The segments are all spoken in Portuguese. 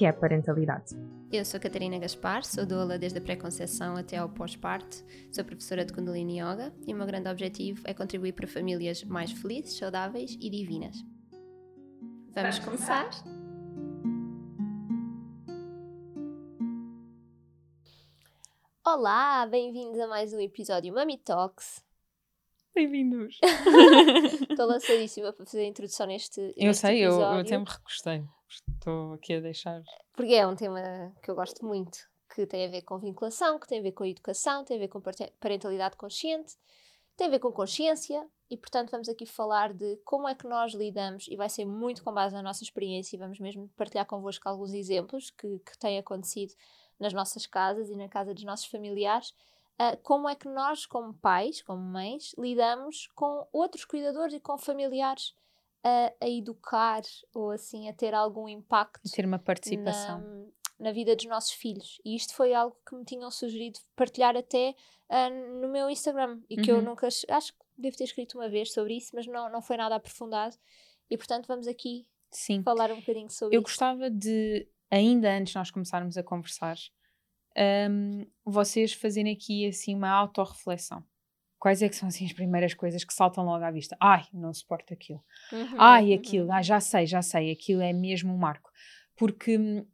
que é a parentalidade. Eu sou Catarina Gaspar, sou doula desde a pré-conceição até ao pós-parto, sou professora de Kundalini Yoga e o meu grande objetivo é contribuir para famílias mais felizes, saudáveis e divinas. Vamos começar? Olá, bem-vindos a mais um episódio Mami Talks. Bem-vindos! Estou lançadíssima para fazer a introdução neste, Eu neste sei, eu, episódio. eu até me recostei. Estou aqui a deixar. Porque é um tema que eu gosto muito, que tem a ver com vinculação, que tem a ver com educação, tem a ver com parentalidade consciente, tem a ver com consciência e, portanto, vamos aqui falar de como é que nós lidamos, e vai ser muito com base na nossa experiência, e vamos mesmo partilhar convosco alguns exemplos que, que têm acontecido nas nossas casas e na casa dos nossos familiares, ah, como é que nós, como pais, como mães, lidamos com outros cuidadores e com familiares a, a educar ou assim a ter algum impacto ter uma participação. na, na vida dos nossos filhos. E isto foi algo que me tinham sugerido partilhar até ah, no meu Instagram e que eu Uhum. nunca. Acho que devo ter escrito uma vez sobre isso, mas não, não foi nada aprofundado. E portanto, vamos aqui Sim. falar um bocadinho sobre Eu gostava de, ainda antes de nós começarmos a conversar, hum, vocês fazerem aqui assim uma autorreflexão. Quais é que são assim as primeiras coisas que saltam logo à vista? Ai, não suporto aquilo. Uhum, Ai, uhum. aquilo, ah, já sei, já sei, aquilo é mesmo um marco. Porque hum,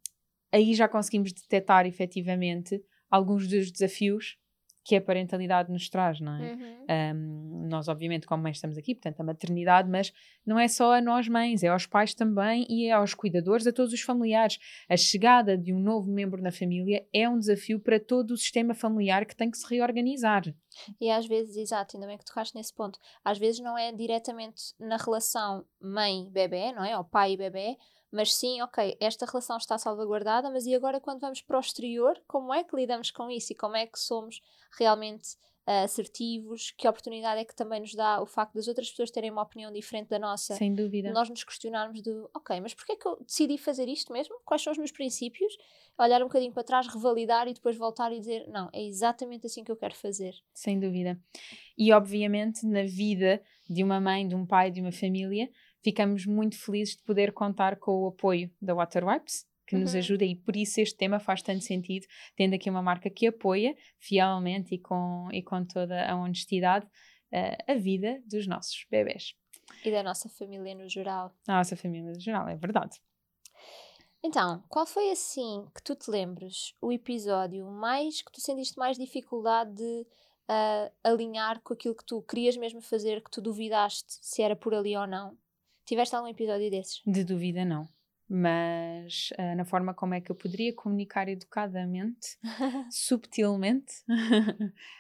aí já conseguimos detectar efetivamente alguns dos desafios que a parentalidade nos traz, não é? Uhum. Um, nós, obviamente, como mães, estamos aqui, portanto, a maternidade, mas não é só a nós mães, é aos pais também e é aos cuidadores, a todos os familiares. A chegada de um novo membro na família é um desafio para todo o sistema familiar que tem que se reorganizar. E às vezes, exato, ainda bem que tocaste nesse ponto, às vezes não é diretamente na relação mãe-bebê, não é? Ou pai-bebê, mas sim, ok, esta relação está salvaguardada, mas e agora quando vamos para o exterior, como é que lidamos com isso e como é que somos realmente ah, assertivos? Que oportunidade é que também nos dá o facto das outras pessoas terem uma opinião diferente da nossa? Sem dúvida. Nós nos questionarmos de, ok, mas porquê é que eu decidi fazer isto mesmo? Quais são os meus princípios? Olhar um bocadinho para trás, revalidar e depois voltar e dizer, não, é exatamente assim que eu quero fazer. Sem dúvida. E, obviamente, na vida de uma mãe, de um pai, de uma família, ficamos muito felizes de poder contar com o apoio da Waterwipes, que nos Uhum. ajuda e por isso este tema faz tanto sentido, tendo aqui uma marca que apoia fielmente e com, e com toda a honestidade eh, a vida dos nossos bebés. E da nossa família no geral. A nossa família no geral, é verdade. Então, qual foi assim que tu te lembres o episódio mais que tu sentiste mais dificuldade de ah, alinhar com aquilo que tu querias mesmo fazer, que tu duvidaste se era por ali ou não? Tiveste algum episódio desses? De dúvida, não. Mas eh, na forma como é que eu poderia comunicar educadamente, subtilmente,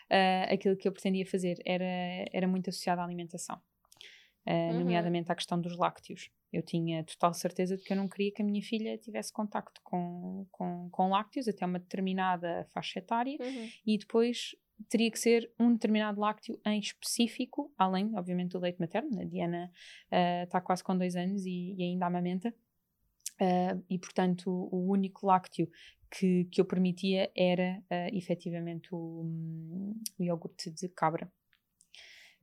eh, aquilo que eu pretendia fazer era, era muito associado à alimentação, eh, Uhum. nomeadamente à questão dos lácteos. Eu tinha total certeza de que eu não queria que a minha filha tivesse contacto com, com, com lácteos até uma determinada faixa etária Uhum. e depois teria que ser um determinado lácteo em específico, além, obviamente, do leite materno. A Diana eh, está quase com dois anos e, e ainda amamenta. Eh, e, portanto, o, único lácteo que, que eu permitia era, uh, efetivamente, o, hum, o iogurte de cabra.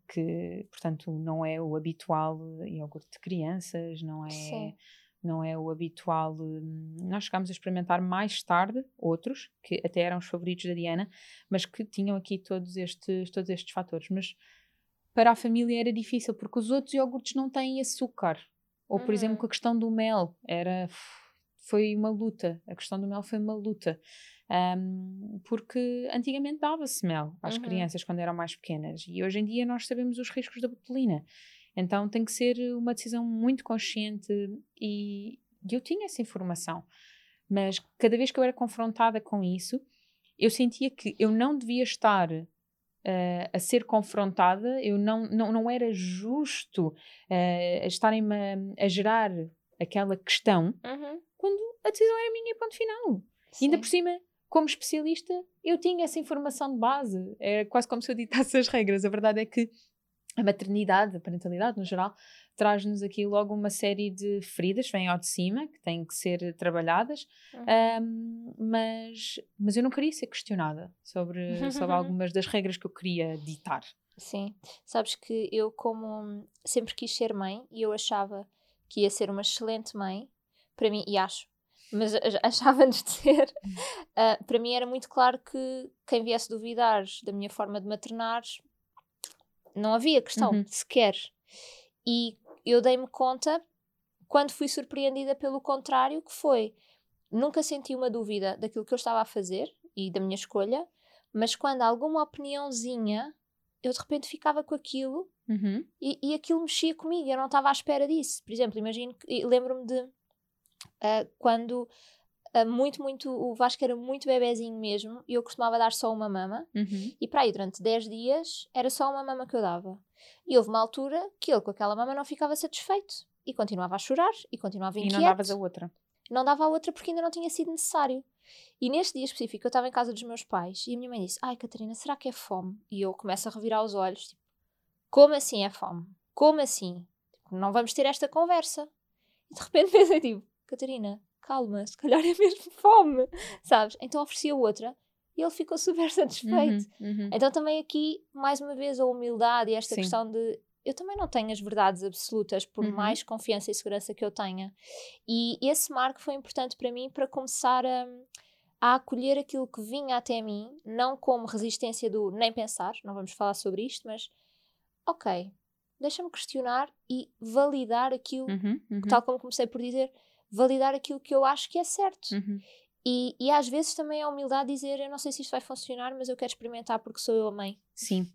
Que, portanto, não é o habitual iogurte de crianças, não é Sim. Não é o habitual. hum, Nós chegámos a experimentar mais tarde outros, que até eram os favoritos da Diana, mas que tinham aqui todos estes, todos estes fatores. Mas para a família era difícil, porque os outros iogurtes não têm açúcar. Ou, por Uhum. exemplo, com a questão do mel, era, foi uma luta. A questão do mel foi uma luta. Hum, porque antigamente dava-se mel às Uhum. crianças quando eram mais pequenas e hoje em dia nós sabemos os riscos da botulina. Então tem que ser uma decisão muito consciente e eu tinha essa informação. Mas cada vez que eu era confrontada com isso, eu sentia que eu não devia estar eh, a ser confrontada, eu não, não, não era justo eh, estarem-me a, a gerar aquela questão Uhum. quando a decisão era minha ponto final. E ainda Sim. por cima, como especialista, eu tinha essa informação de base. Era quase como se eu ditasse as regras. A verdade é que a maternidade, a parentalidade no geral, traz-nos aqui logo uma série de feridas, vêm ao de cima, que têm que ser trabalhadas, uhum. um, mas, mas eu não queria ser questionada sobre, sobre algumas das regras que eu queria ditar. Sim, sabes que eu, como sempre quis ser mãe e eu achava que ia ser uma excelente mãe, para mim, e acho, mas achava-nos de ser, uh, para mim era muito claro que quem viesse duvidar da minha forma de maternar, não havia questão uhum. sequer. E eu dei-me conta, quando fui surpreendida pelo contrário, que foi, nunca senti uma dúvida daquilo que eu estava a fazer e da minha escolha, mas quando alguma opiniãozinha eu de repente ficava com aquilo uhum. e, e aquilo mexia comigo, eu não estava à espera disso. Por exemplo, imagino que lembro-me de uh, quando muito, muito, o Vasco era muito bebezinho mesmo e eu costumava dar só uma mama uhum. e para aí durante 10 dias era só uma mama que eu dava. E houve uma altura que ele com aquela mama não ficava satisfeito e continuava a chorar e continuava inquieto. E não davas a outra? Não dava a outra porque ainda não tinha sido necessário. E neste dia específico eu estava em casa dos meus pais e a minha mãe disse: Ai, Catarina, será que é fome? E eu começo a revirar os olhos, tipo, como assim é fome? Como assim? Tipo, não vamos ter esta conversa. E de repente pensei, tipo, Catarina, calma, se calhar é mesmo fome, sabes? Então ofereci a outra e ele ficou super satisfeito. Uhum, uhum. Então também aqui, mais uma vez, a humildade e esta Sim. questão de eu também não tenho as verdades absolutas, por uhum. mais confiança e segurança que eu tenha. E esse marco foi importante para mim para começar a, a acolher aquilo que vinha até mim, não como resistência do nem pensar, não vamos falar sobre isto, mas ok, deixa-me questionar e validar aquilo, uhum, uhum. tal como comecei por dizer, validar aquilo que eu acho que é certo. Uhum. E, e às vezes também é a humildade dizer: Eu não sei se isto vai funcionar, mas eu quero experimentar porque sou eu a mãe. Sim.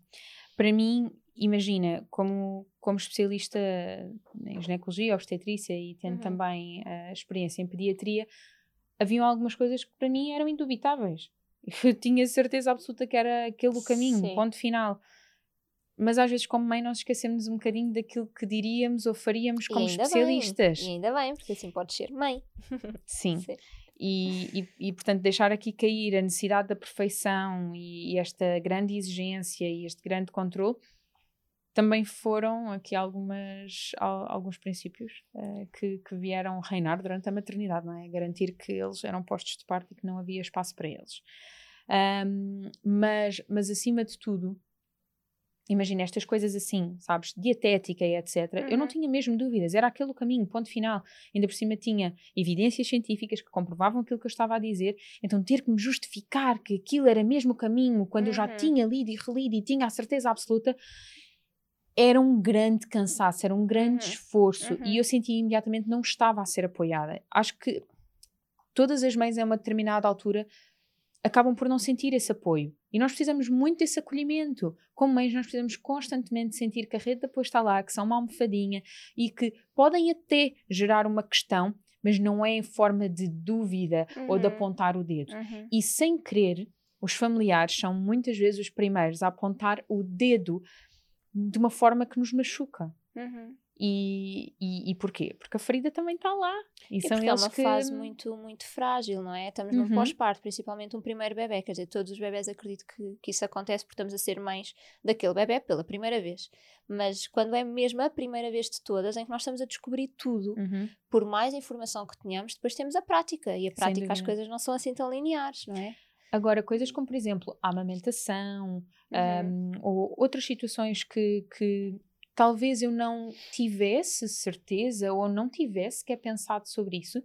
Para mim, imagina, como, como especialista em ginecologia, obstetrícia e tendo uhum. também a experiência em pediatria, haviam algumas coisas que para mim eram indubitáveis. Eu tinha certeza absoluta que era aquele o caminho, Sim. ponto final. Mas às vezes, como mãe, nós esquecemos um bocadinho daquilo que diríamos ou faríamos como especialistas. Bem. E ainda bem, porque assim pode ser mãe. Sim. Sim. E, e, e, portanto, deixar aqui cair a necessidade da perfeição e, e esta grande exigência e este grande controle também foram aqui algumas, alguns princípios uh, que, que, vieram reinar durante a maternidade, não é? Garantir que eles eram postos de parte e que não havia espaço para eles. Um, mas, mas, acima de tudo, imagina estas coisas assim, sabes, dietética e etc. Uhum. Eu não uhum. tinha mesmo dúvidas, era aquele o caminho, ponto final. Ainda por cima tinha evidências científicas que comprovavam aquilo que eu estava a dizer, então ter que me justificar que aquilo era mesmo o caminho, quando uhum. eu já uhum. tinha lido e relido e tinha a certeza absoluta, era um grande cansaço, era um grande uhum. esforço uhum. e eu sentia imediatamente não estava a ser apoiada. Acho que todas as mães a uma determinada altura acabam por não sentir esse apoio. E nós precisamos muito desse acolhimento. Como mães, nós precisamos constantemente sentir que a rede de apoio está lá, que são uma almofadinha e que podem até gerar uma questão, mas não é em forma de dúvida uhum. ou de uhum. apontar o dedo. Uhum. E sem querer, os familiares são muitas vezes os primeiros a apontar o dedo de uma forma que nos machuca. Uhum. E, e, e, porquê? Porque a ferida também está lá. E, e são eles é uma que... fase muito, muito frágil, não é? Estamos uhum. num pós-parto, principalmente um primeiro bebê. Quer dizer, todos os bebés acredito que, que isso acontece porque estamos a ser mães daquele bebê pela primeira vez. Mas quando é mesmo a primeira vez de todas em que nós estamos a descobrir tudo, uhum. por mais informação que tenhamos, depois temos a prática. E a prática as coisas não são assim tão lineares, não é? Agora, coisas como, por exemplo, a amamentação uhum. um, ou outras situações que, que talvez eu não tivesse certeza ou não tivesse que é pensado sobre isso,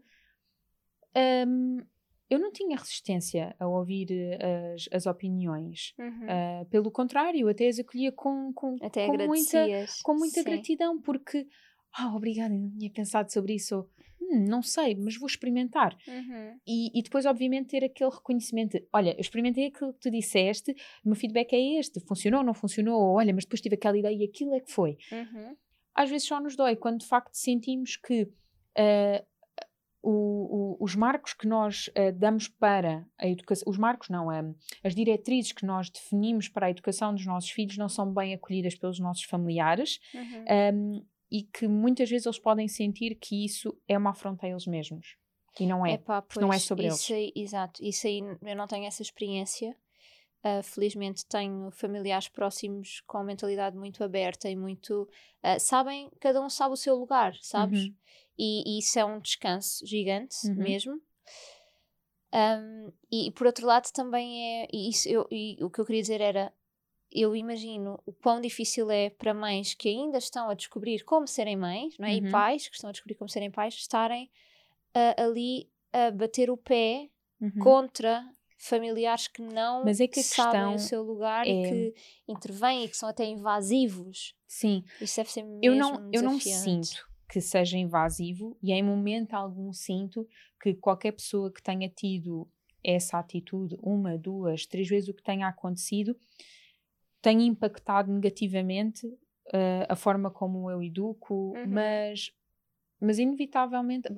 um, eu não tinha resistência a ouvir eh, as, as opiniões. Uhum. Uh, pelo contrário, até as acolhia com, com, até com muita, com muita gratidão, porque, ah, oh, obrigada, não tinha pensado sobre isso hum, não sei, mas vou experimentar. Uhum. E, e, depois, obviamente, ter aquele reconhecimento: olha, eu experimentei aquilo que tu disseste, o meu feedback é este, funcionou, não funcionou, olha, mas depois tive aquela ideia e aquilo é que foi. Uhum. Às vezes só nos dói quando de facto sentimos que. Uh, o, o, os marcos que nós uh, damos para a educação, os marcos não, uh, as diretrizes que nós definimos para a educação dos nossos filhos não são bem acolhidas pelos nossos familiares uhum. um, e que muitas vezes eles podem sentir que isso é uma afronta a eles mesmos. E não é. Epá, pois, não é sobre isso eles. Aí, exato, isso aí eu não tenho essa experiência. Uh, felizmente tenho familiares próximos com mentalidade muito aberta e muito. Uh, sabem, cada um sabe o seu lugar, sabes? Uhum. E, e, isso é um descanso gigante Uhum. mesmo. Um, e, por outro lado também é. E, isso, eu, e o que eu queria dizer era. Eu imagino o quão difícil é para mães que ainda estão a descobrir como serem mães, não é? Uhum. E pais que estão a descobrir como serem pais, estarem ah, ali a bater o pé Uhum. contra familiares que não Mas é que sabem o seu lugar é- e que intervêm e que são até invasivos. Sim, Isso deve ser mesmo eu não, eu não sinto que seja invasivo e em momento algum sinto que qualquer pessoa que tenha tido essa atitude uma, duas, três vezes o que tenha acontecido tenha impactado negativamente eh, a forma como eu educo, Uhum. mas, mas inevitavelmente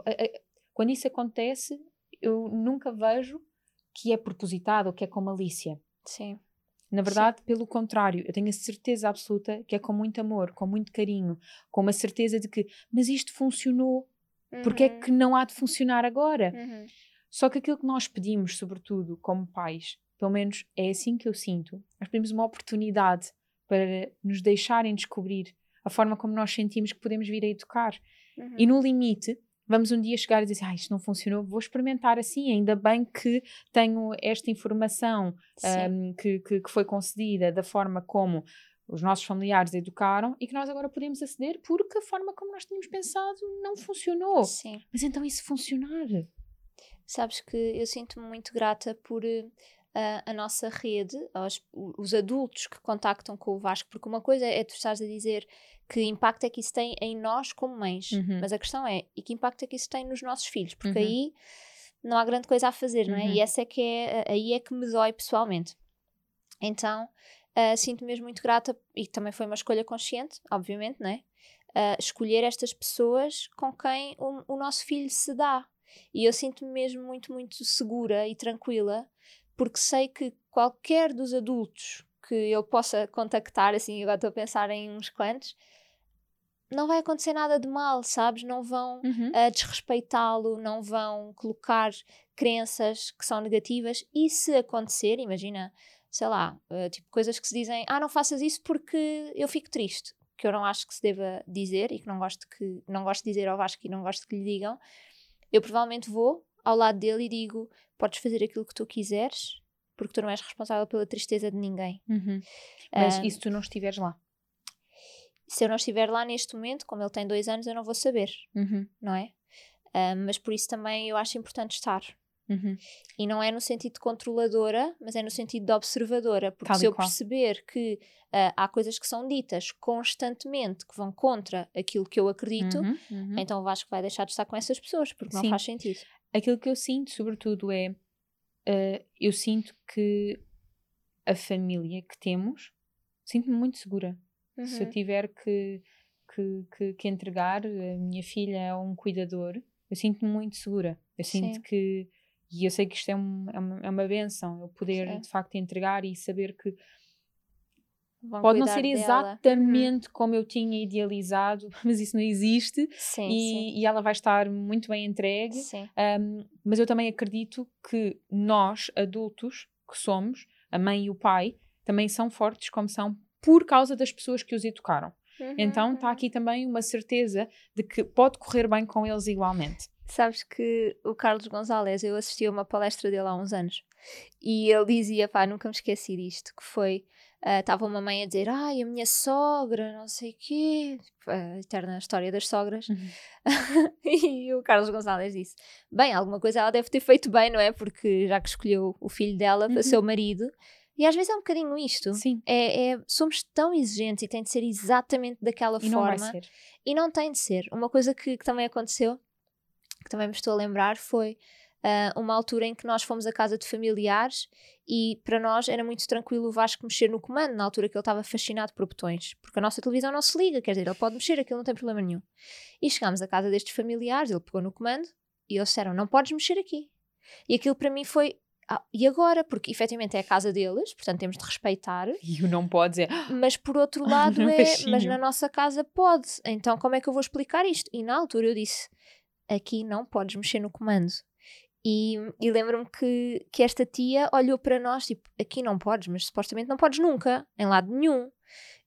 quando isso acontece eu nunca vejo que é propositado ou que é com malícia. Sim. Na verdade, pelo contrário, eu tenho a certeza absoluta que é com muito amor, com muito carinho, com uma certeza de que, mas isto funcionou, porque é Uhum, que não há de funcionar agora? uhum. Só que aquilo que nós pedimos, sobretudo como pais, pelo menos é assim que eu sinto, nós pedimos uma oportunidade para nos deixarem descobrir a forma como nós sentimos que podemos vir a educar. Uhum. E no limite, vamos um dia chegar e dizer: ah, isto não funcionou, vou experimentar assim. Ainda bem que tenho esta informação um, que, que, que foi concedida da forma como os nossos familiares educaram e que nós agora podemos aceder porque a forma como nós tínhamos pensado não funcionou. Sim. Mas então se funcionar? Sabes que eu sinto-me muito grata por eh, a, a nossa rede, aos- os adultos que contactam com o Vasco, porque uma coisa é tu estás a dizer que impacto é que isso tem em nós como mães, Uhum. mas a questão é, e que impacto é que isso tem nos nossos filhos? Porque Uhum. aí não há grande coisa a fazer, não é? Uhum. E essa é que é, aí é que me dói pessoalmente. Então, ah, sinto-me mesmo muito grata, e também foi uma escolha consciente, obviamente, não é? Ah, escolher estas pessoas com quem o, o nosso filho se dá. E eu sinto-me mesmo muito, muito segura e tranquila, porque sei que qualquer dos adultos que eu possa contactar, assim, agora estou a pensar em uns quantos, não vai acontecer nada de mal, sabes? Não vão Uhum. a desrespeitá-lo, não vão colocar crenças que são negativas. E se acontecer, imagina, sei lá, eh, tipo coisas que se dizem, ah, não faças isso porque eu fico triste, que eu não acho que se deva dizer e que não gosto que não gosto de dizer ao Vasco e não gosto que lhe digam, eu provavelmente vou ao lado dele e digo, podes fazer aquilo que tu quiseres, porque tu não és responsável pela tristeza de ninguém. Uhum. Mas Ah, e se tu não estiveres lá? Se eu não estiver lá neste momento, como ele tem dois anos, eu não vou saber, Uhum. não é? Ah, mas por isso também eu acho importante estar. Uhum. E não é no sentido de controladora, mas é no sentido de observadora. Porque Tal se eu qual. perceber que ah, há coisas que são ditas constantemente que vão contra aquilo que eu acredito, Uhum. Uhum. então o Vasco vai deixar de estar com essas pessoas, porque não Sim. faz sentido. Aquilo que eu sinto, sobretudo, é eh, eu sinto que a família que temos sinto-me muito segura. Se eu Uhum. tiver que, que, que, que entregar a minha filha a um cuidador, eu sinto-me muito segura. Eu sinto Sim. que, e eu sei que isto é, um, é, uma, é uma benção, eu poder Sim. de facto entregar e saber que Vão pode não ser dela. Uhum. exatamente como eu tinha idealizado, mas isso não existe Sim, e, e ela vai estar muito bem entregue. sim. sim. Um, mas eu também acredito que nós, adultos que somos, a mãe e o pai, também são fortes como são por causa das pessoas que os educaram. Uhum, Então está uhum. aqui também uma certeza de que pode correr bem com eles igualmente. Sabes que o Carlos Gonzalez, eu assisti a uma palestra dele há uns anos e ele dizia, pá, nunca me esqueci disto, que foi, estava uma mãe a dizer, ai, a minha sogra, não sei o quê, a eterna história das sogras, e o Carlos Gonzalez disse, bem, alguma coisa ela deve ter feito bem, não é? Porque já que escolheu o filho dela para Uhum. ser o marido, e às vezes é um bocadinho isto. Sim. É, é- somos tão exigentes e tem de ser exatamente daquela E não vai forma. ser. E não tem de ser. Uma coisa que, que também aconteceu, que também me estou a lembrar, foi ah, uma altura em que nós fomos à casa de familiares e para nós era muito tranquilo o Vasco mexer no comando, na altura que ele estava fascinado por botões, porque a nossa televisão não se liga, quer dizer, ele pode mexer, aquilo não tem problema nenhum. E chegámos à casa destes familiares, ele pegou no comando e eles disseram: Não podes mexer aqui. E aquilo para mim foi. "Ah, e agora? Porque efetivamente é a casa deles, portanto temos de respeitar. E o não pode. "Ah, Mas por outro lado No é, mas baixinho. na nossa casa pode. Então como é que eu vou explicar isto? E na altura eu disse, aqui não podes mexer no comando. E, e lembro-me que, que esta tia olhou para nós, tipo, aqui não podes, mas supostamente não podes nunca, em lado nenhum.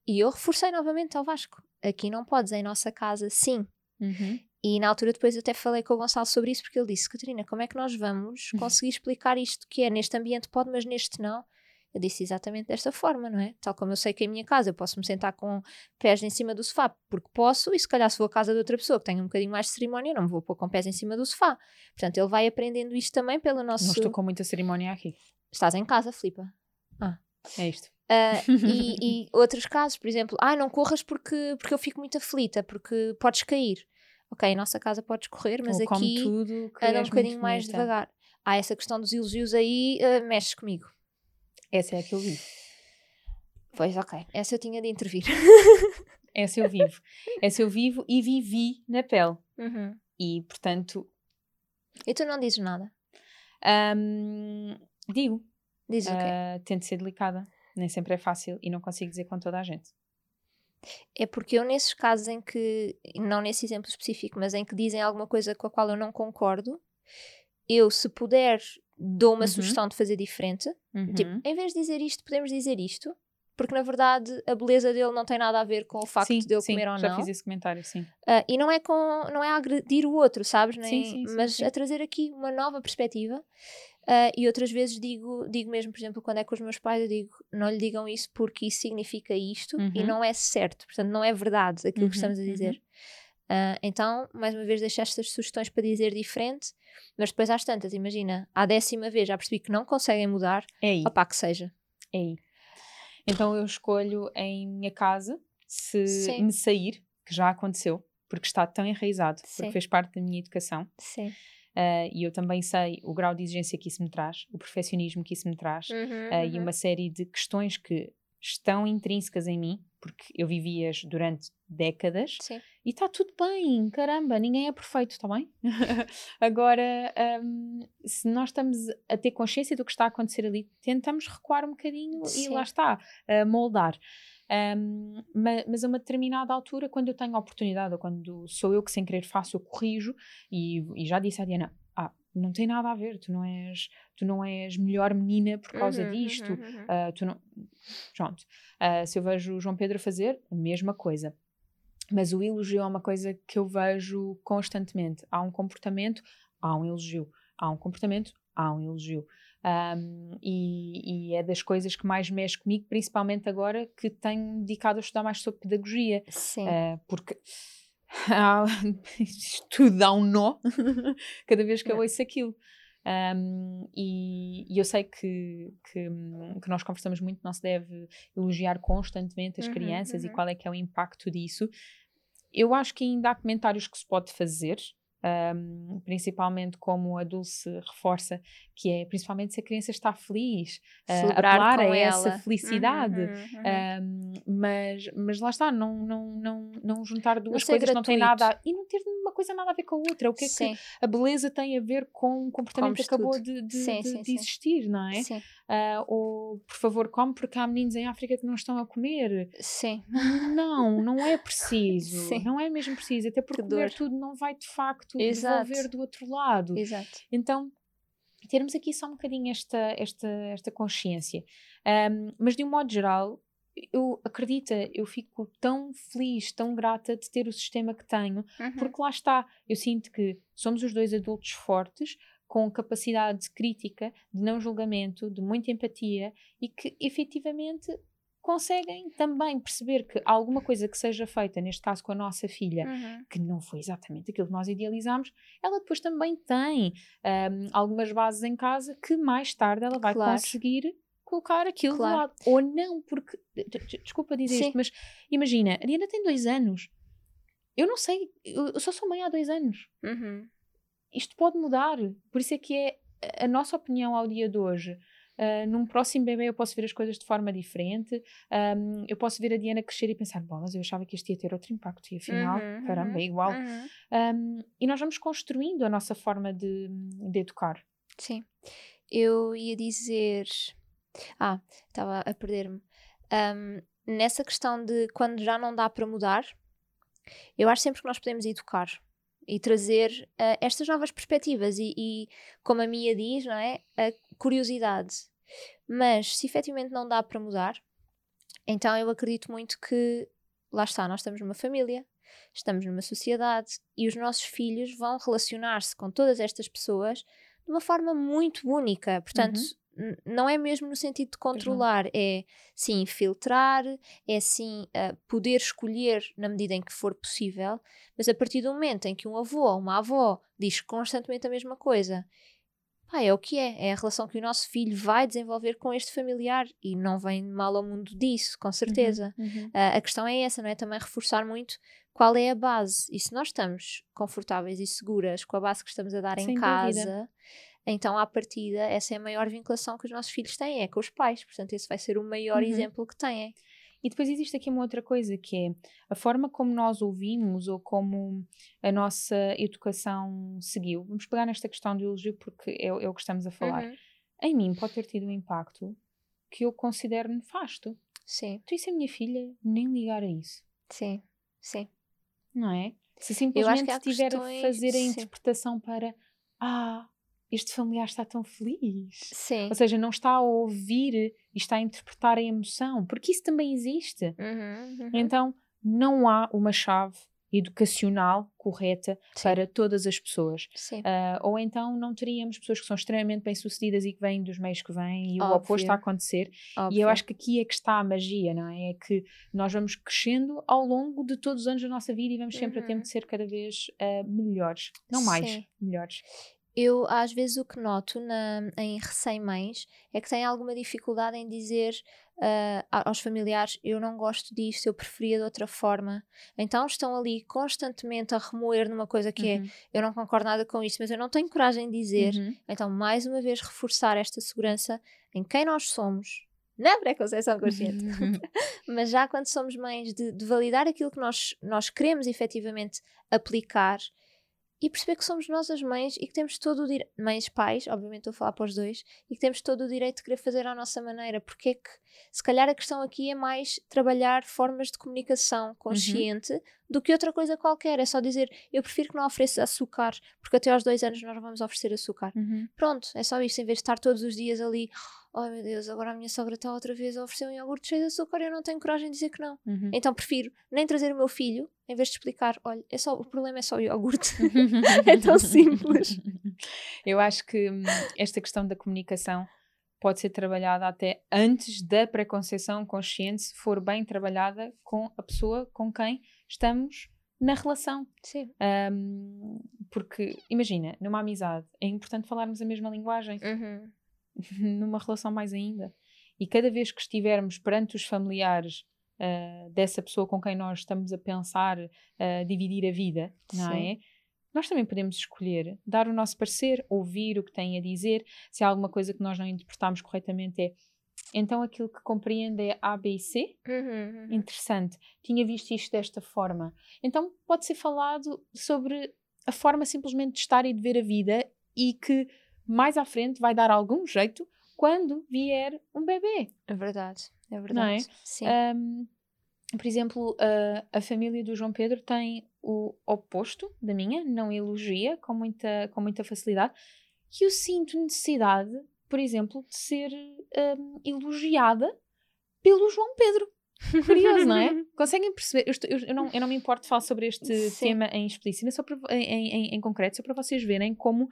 E eu reforcei novamente ao Vasco: aqui não podes, em nossa casa, sim. Uhum. E na altura depois eu até falei com o Gonçalo sobre isso, porque ele disse: Catarina, como é que nós vamos Uhum. conseguir explicar isto que é neste ambiente pode, mas neste não? Eu disse exatamente desta forma, não é? Tal como eu sei que em minha casa eu posso me sentar com pés em cima do sofá porque posso, e se calhar se vou à casa de outra pessoa que tenha um bocadinho mais de cerimónia, não me vou pôr com pés em cima do sofá. Portanto, ele vai aprendendo isto também pelo nosso. Não estou com muita cerimónia aqui. Estás em casa, Filipa. É isto. Ah, e, e outros casos, por exemplo, ah, não corras porque, porque eu fico muito aflita, porque podes cair. Ok, em nossa casa podes correr, mas Ou aqui anda um és bocadinho mais bonita. devagar. Ah, essa questão dos elogios aí ah, mexe comigo. Essa é a que eu vivo. Pois, ok. Essa eu tinha de intervir. Essa eu vivo. Essa eu vivo e vivi na pele. Uhum. E, portanto, E tu não dizes nada? hum, digo, Dizes o quê? ah, tento ser delicada. Nem sempre é fácil e não consigo dizer com toda a gente. É porque eu, nesses casos em que, não nesse exemplo específico, mas em que dizem alguma coisa com a qual eu não concordo, eu, se puder, dou uma Uhum. sugestão de fazer diferente. Uhum. Tipo, em vez de dizer isto, podemos dizer isto. Porque na verdade a beleza dele não tem nada a ver com o facto sim, de eu sim, comer ou já não. fiz esse comentário, sim. Ah, e não é com não é a agredir o outro, sabes? Nem, sim, sim, mas a trazer aqui uma nova perspectiva. Ah, e outras vezes digo, digo mesmo, por exemplo, quando é com os meus pais, eu digo, não lhe digam isso porque isso significa isto e Uhum. não é certo, portanto, não é verdade aquilo Uhum, que estamos a dizer. Ah, então, mais uma vez, deixo estas sugestões para dizer diferente, mas depois às tantas, imagina, à décima vez já percebi que não conseguem mudar, É aí, opá, que seja. é aí. Então eu escolho em minha casa se Sim. me sair, que já aconteceu, porque está tão enraizado, Sim. porque fez parte da minha educação. Sim. ah, e eu também sei o grau de exigência que isso me traz, o perfeccionismo que isso me traz, Uhum, ah, e uma série de questões que estão intrínsecas em mim, porque eu vivi-as durante décadas, Sim. e está tudo bem, caramba, ninguém é perfeito, está bem? Agora, hum, se nós estamos a ter consciência do que está a acontecer ali, tentamos recuar um bocadinho e Sim. lá está, moldar. Ma- mas a uma determinada altura, quando eu tenho a oportunidade, ou quando sou eu que sem querer faço, eu corrijo, e, e já disse à Diana, ah, não tem nada a ver, tu não és, tu não és melhor menina por causa Uhum, disto, uhum, uhum. ah, tu não... Pronto. Ah, se eu vejo o João Pedro fazer, a mesma coisa. Mas o elogio é uma coisa que eu vejo constantemente. Há um comportamento, há um elogio. Há um comportamento, há um elogio. Ahm, e, e é das coisas que mais mexe comigo, principalmente agora que tenho dedicado a estudar mais sobre pedagogia. Sim. Ah, porque isto tudo dá um nó cada vez que eu Yeah. ouço aquilo. Um, e, e eu sei que, que, que nós conversamos muito, não se deve elogiar constantemente as Uhum, crianças e uhum. qual é que é o impacto disso. Eu acho que ainda há comentários que se pode fazer, um, principalmente como a Dulce reforça, que é principalmente se a criança está feliz, uh, Celebrar apelar com a essa ela. felicidade. Uhum, uhum, uhum. Um, mas, mas lá está, não, não, não, não juntar duas ser coisas que não têm nada a, e não ter coisa nada a ver com a outra. O que é sim, que a beleza tem a ver com o comportamento que Comes acabou tudo. de, de, Sim, de- sim, de existir, não é? sim, Ah, ou por favor, come porque há meninos em África que não estão a comer. sim. Não, não é preciso. Sim. Não é mesmo preciso, até porque Que comer tudo não vai de facto Exato. devolver do outro lado. Exato. Então, termos aqui só um bocadinho esta, esta, esta consciência. Ahm, mas de um modo geral, eu acredita, eu fico tão feliz, tão grata de ter o sistema que tenho, Uhum. porque lá está, eu sinto que somos os dois adultos fortes, com capacidade crítica, de não julgamento, de muita empatia e que efetivamente conseguem também perceber que alguma coisa que seja feita, neste caso com a nossa filha, Uhum. que não foi exatamente aquilo que nós idealizámos, ela depois também tem ahm, algumas bases em casa que mais tarde ela vai Claro. conseguir colocar aquilo Claro. de lado. Ou não, porque, de- de- desculpa dizer Sim. isto, mas imagina, a Diana tem dois anos. Eu não sei, eu só sou mãe há dois anos. Uhum. Isto pode mudar. Por isso é que é a- nossa opinião ao dia de hoje. Ah, num próximo bebê eu posso ver as coisas de forma diferente. Ahm, eu posso ver a Diana crescer e pensar, bolas, eu achava que isto ia ter outro impacto e afinal, Uhum, caramba, uhum, é igual. uhum. Um, e nós vamos construindo a nossa forma de, de educar. Sim. Eu ia dizer. Ah, estava a perder-me. Ahm, nessa questão de quando já não dá para mudar, eu acho sempre que nós podemos educar. e trazer uh, estas novas perspectivas e, e, como a Mia diz, não é? A curiosidade. Mas se efetivamente não dá para mudar, então eu acredito muito que lá está, nós estamos numa família, estamos numa sociedade e os nossos filhos vão relacionar-se com todas estas pessoas de uma forma muito única. Portanto, uhum. Não é mesmo no sentido de controlar, é sim filtrar, é sim uh, poder escolher na medida em que for possível, mas a partir do momento em que um avô ou uma avó diz constantemente a mesma coisa pá, é o que é, é a relação que o nosso filho vai desenvolver com este familiar e não vem mal ao mundo disso, com certeza. Uhum, uhum. Uh, a questão é essa, não é? Também reforçar muito qual é a base e se nós estamos confortáveis e seguras com a base que estamos a dar Sem em casa. Dúvida. Então, à partida, essa é a maior vinculação que os nossos filhos têm, é com os pais. Portanto, esse vai ser o maior uhum. exemplo que têm. E depois existe aqui uma outra coisa que é a forma como nós ouvimos ou como a nossa educação seguiu. Vamos pegar nesta questão do elogio porque é, é o que estamos a falar. Uhum. Em mim pode ter tido um impacto que eu considero nefasto. Sim. Tu isso é minha filha, nem ligar a isso. Sim, sim. Não é? Se simplesmente estiver questões... a fazer a interpretação sim. para ah, este familiar está tão feliz. Sim. Ou seja, não está a ouvir e está a interpretar a emoção, porque isso também existe. Uhum, uhum. Então, não há uma chave educacional correta Sim. para todas as pessoas. Uh, ou então não teríamos pessoas que são extremamente bem-sucedidas e que vêm dos meios que vêm e Óbvio. o oposto a acontecer. Óbvio. E eu acho que aqui é que está a magia, não é? É que nós vamos crescendo ao longo de todos os anos da nossa vida e vamos sempre uhum. a tempo de ser cada vez uh, melhores. Não mais, Sim. melhores. Eu, às vezes, o que noto na, em recém-mães é que têm alguma dificuldade em dizer uh, aos familiares: Eu não gosto disto, eu preferia de outra forma. Então estão ali constantemente a remoer numa coisa que é, uhum. é: Eu não concordo nada com isto, mas eu não tenho coragem de dizer. Uhum. Então, mais uma vez, reforçar esta segurança em quem nós somos. Na pré-conceição consciente, uhum. mas já quando somos mães, de, de validar aquilo que nós, nós queremos efetivamente aplicar e perceber que somos nós as mães e que temos todo o direito, mães, pais, obviamente estou a falar para os dois, e que temos todo o direito de querer fazer à nossa maneira, porque é que se calhar a questão aqui é mais trabalhar formas de comunicação consciente uhum. do que outra coisa qualquer, é só dizer eu prefiro que não ofereça açúcar, porque até aos dois anos nós não vamos oferecer açúcar. Uhum. Pronto, é só isso, em vez de estar todos os dias ali oh meu Deus, agora a minha sogra está outra vez a oferecer um iogurte cheio de açúcar e eu não tenho coragem de dizer que não. Uhum. Então prefiro nem trazer o meu filho, em vez de explicar, olha, é só, o problema é só o iogurte. é tão simples. Eu acho que hum, esta questão da comunicação pode ser trabalhada até antes da preconceição consciente, se for bem trabalhada com a pessoa com quem estamos na relação. Sim. Um, porque, imagina, numa amizade é importante falarmos a mesma linguagem. Uhum. numa relação mais ainda. E cada vez que estivermos perante os familiares uh, dessa pessoa com quem nós estamos a pensar uh, dividir a vida, não Sim. é? Nós também podemos escolher dar o nosso parecer, ouvir o que tem a dizer. Se há alguma coisa que nós não interpretamos corretamente, é então aquilo que compreende é A, B e C? Uhum, uhum. Interessante. Tinha visto isto desta forma. Então pode ser falado sobre a forma simplesmente de estar e de ver a vida e que mais à frente vai dar algum jeito quando vier um bebê. É verdade, é verdade. Não é? Sim. Um, por exemplo, uh, a família do João Pedro tem o oposto da minha, não elogia com muita, com muita facilidade. E eu sinto necessidade, por exemplo, de ser um, elogiada pelo João Pedro. Curioso, não é? Conseguem perceber? Eu, estou, eu, eu, não, eu não me importo de falar sobre este Sim. tema em explícito, só para, em, em, em concreto, só para vocês verem como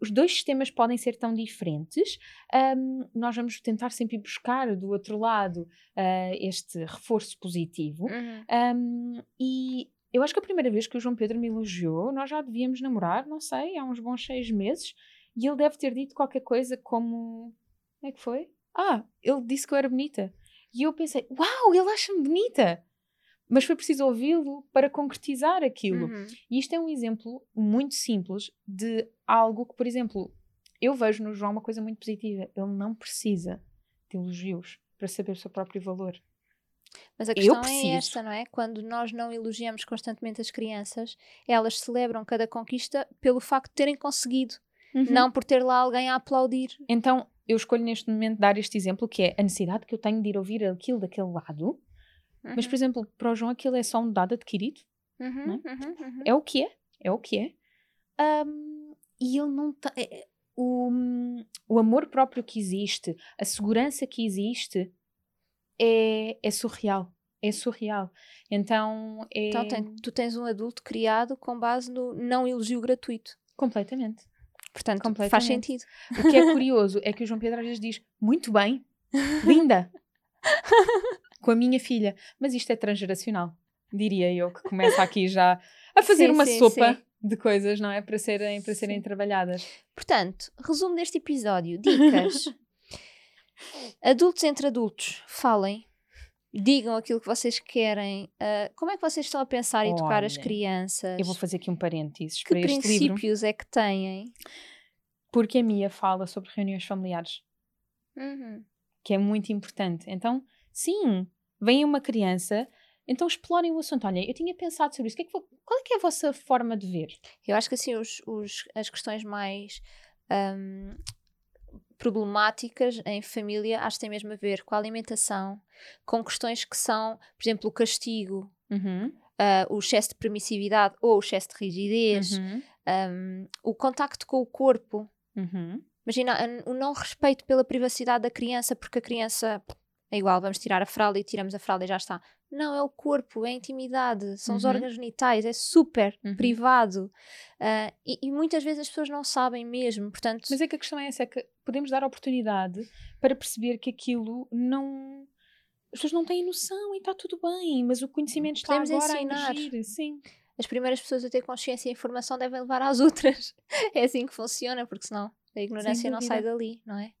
os dois sistemas podem ser tão diferentes. Um, nós vamos tentar sempre buscar do outro lado uh, este reforço positivo. Uhum. Um, e eu acho que a primeira vez que o João Pedro me elogiou, nós já devíamos namorar, não sei, há uns bons seis meses. E ele deve ter dito qualquer coisa como. Como é que foi? Ah, ele disse que eu era bonita. E eu pensei, uau, ele acha-me bonita! Mas foi preciso ouvi-lo para concretizar aquilo. Uhum. E isto é um exemplo muito simples de algo que, por exemplo, eu vejo no João uma coisa muito positiva. Ele não precisa de elogios para saber o seu próprio valor. Mas a questão é esta, não é? Quando nós não elogiamos constantemente as crianças, elas celebram cada conquista pelo facto de terem conseguido, uhum. não por ter lá alguém a aplaudir. Então, eu escolho neste momento dar este exemplo que é a necessidade que eu tenho de ir ouvir aquilo daquele lado Uhum. Mas, por exemplo, para o João aquilo é só um dado adquirido. Uhum, é? Uhum, uhum, é? o que é. é o que é. Um, e ele não tem. É, o, o amor próprio que existe, a segurança que existe, é, é surreal. É surreal. Então, é... então tem, tu tens um adulto criado com base no não elogio gratuito. Completamente. Portanto, Completamente. faz sentido. O que é curioso é que o João Pedro às vezes diz: Muito bem, linda, com a minha filha. Mas isto é transgeracional, diria eu, que começa aqui já a fazer sim, uma sim, sopa. Sim de coisas, não é? Para serem, para serem trabalhadas. Portanto, resumo deste episódio: dicas. adultos entre adultos, falem. Digam aquilo que vocês querem. Uh, como é que vocês estão a pensar em educar as crianças? Eu vou fazer aqui um parênteses que princípios é que têm? Porque a Mia fala sobre reuniões familiares. Uhum. Que é muito importante. Então, sim, vem uma criança então explorem o assunto. Olha, eu tinha pensado sobre isso. Que é que, qual é que é a vossa forma de ver? Eu acho que assim os, os as questões mais um, problemáticas em família acho que tem mesmo a ver com a alimentação, com questões que são, por exemplo, o castigo, uhum. uh, o excesso de permissividade ou o excesso de rigidez, uhum. um, o contacto com o corpo. Uhum. Imagina o não respeito pela privacidade da criança, porque a criança é igual, vamos tirar a fralda e tiramos a fralda e já está. Não, é o corpo, é a intimidade, são uhum. os órgãos genitais, é super uhum. privado. Uh, e, e, muitas vezes as pessoas não sabem mesmo, portanto... Mas é que a questão é essa, é que podemos dar oportunidade para perceber que aquilo não... As pessoas não têm noção e está tudo bem, mas o conhecimento está podemos agora ensinar. a emergir. Sim. As primeiras pessoas a ter consciência e informação devem levar às outras. é assim que funciona, porque senão a ignorância não sai dali, não é?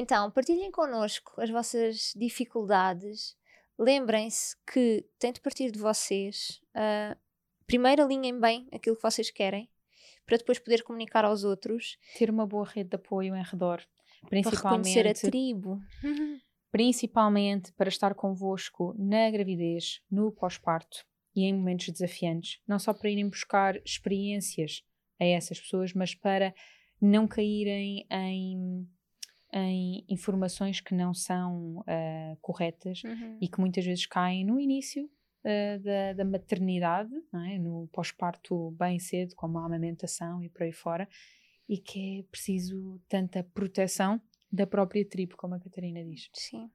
Então, partilhem connosco as vossas dificuldades, lembrem-se que tem de partir de vocês. Uh, primeiro alinhem bem aquilo que vocês querem, para depois poder comunicar aos outros. Ter uma boa rede de apoio em redor. Principalmente, para reconhecer a tribo. Principalmente para estar convosco na gravidez, no pós-parto e em momentos desafiantes. Não só para irem buscar experiências a essas pessoas, mas para não caírem em em informações que não são uh, corretas uhum. e que muitas vezes caem no início uh, da, da, maternidade, é? no pós-parto bem cedo, como a amamentação e por aí fora, e que é preciso tanta proteção da própria tribo, como a Catarina diz. Sim.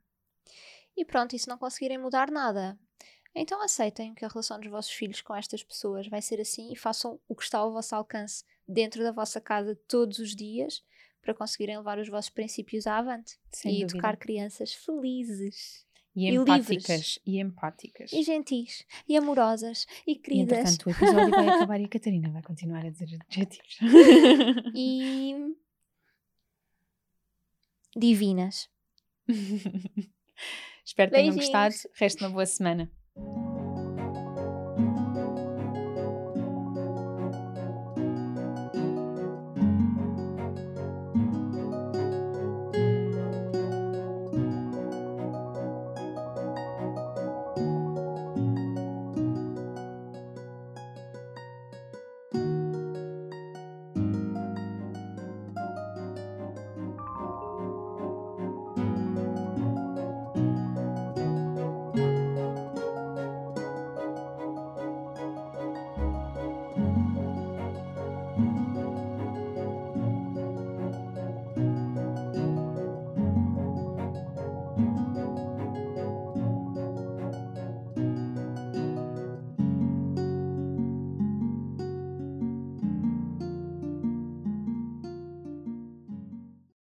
E pronto, e se não conseguirem mudar nada, então aceitem que a relação dos vossos filhos com estas pessoas vai ser assim e façam o que está ao vosso alcance dentro da vossa casa todos os dias para conseguirem levar os vossos princípios avante Sem e dúvida. educar crianças felizes. E, e empáticas. Livres. E empáticas. E gentis. E amorosas. E queridas. E, entretanto, o episódio vai acabar e a Catarina vai continuar a dizer adjetivos. e. divinas. Espero que tenham gostado. Resta uma boa semana.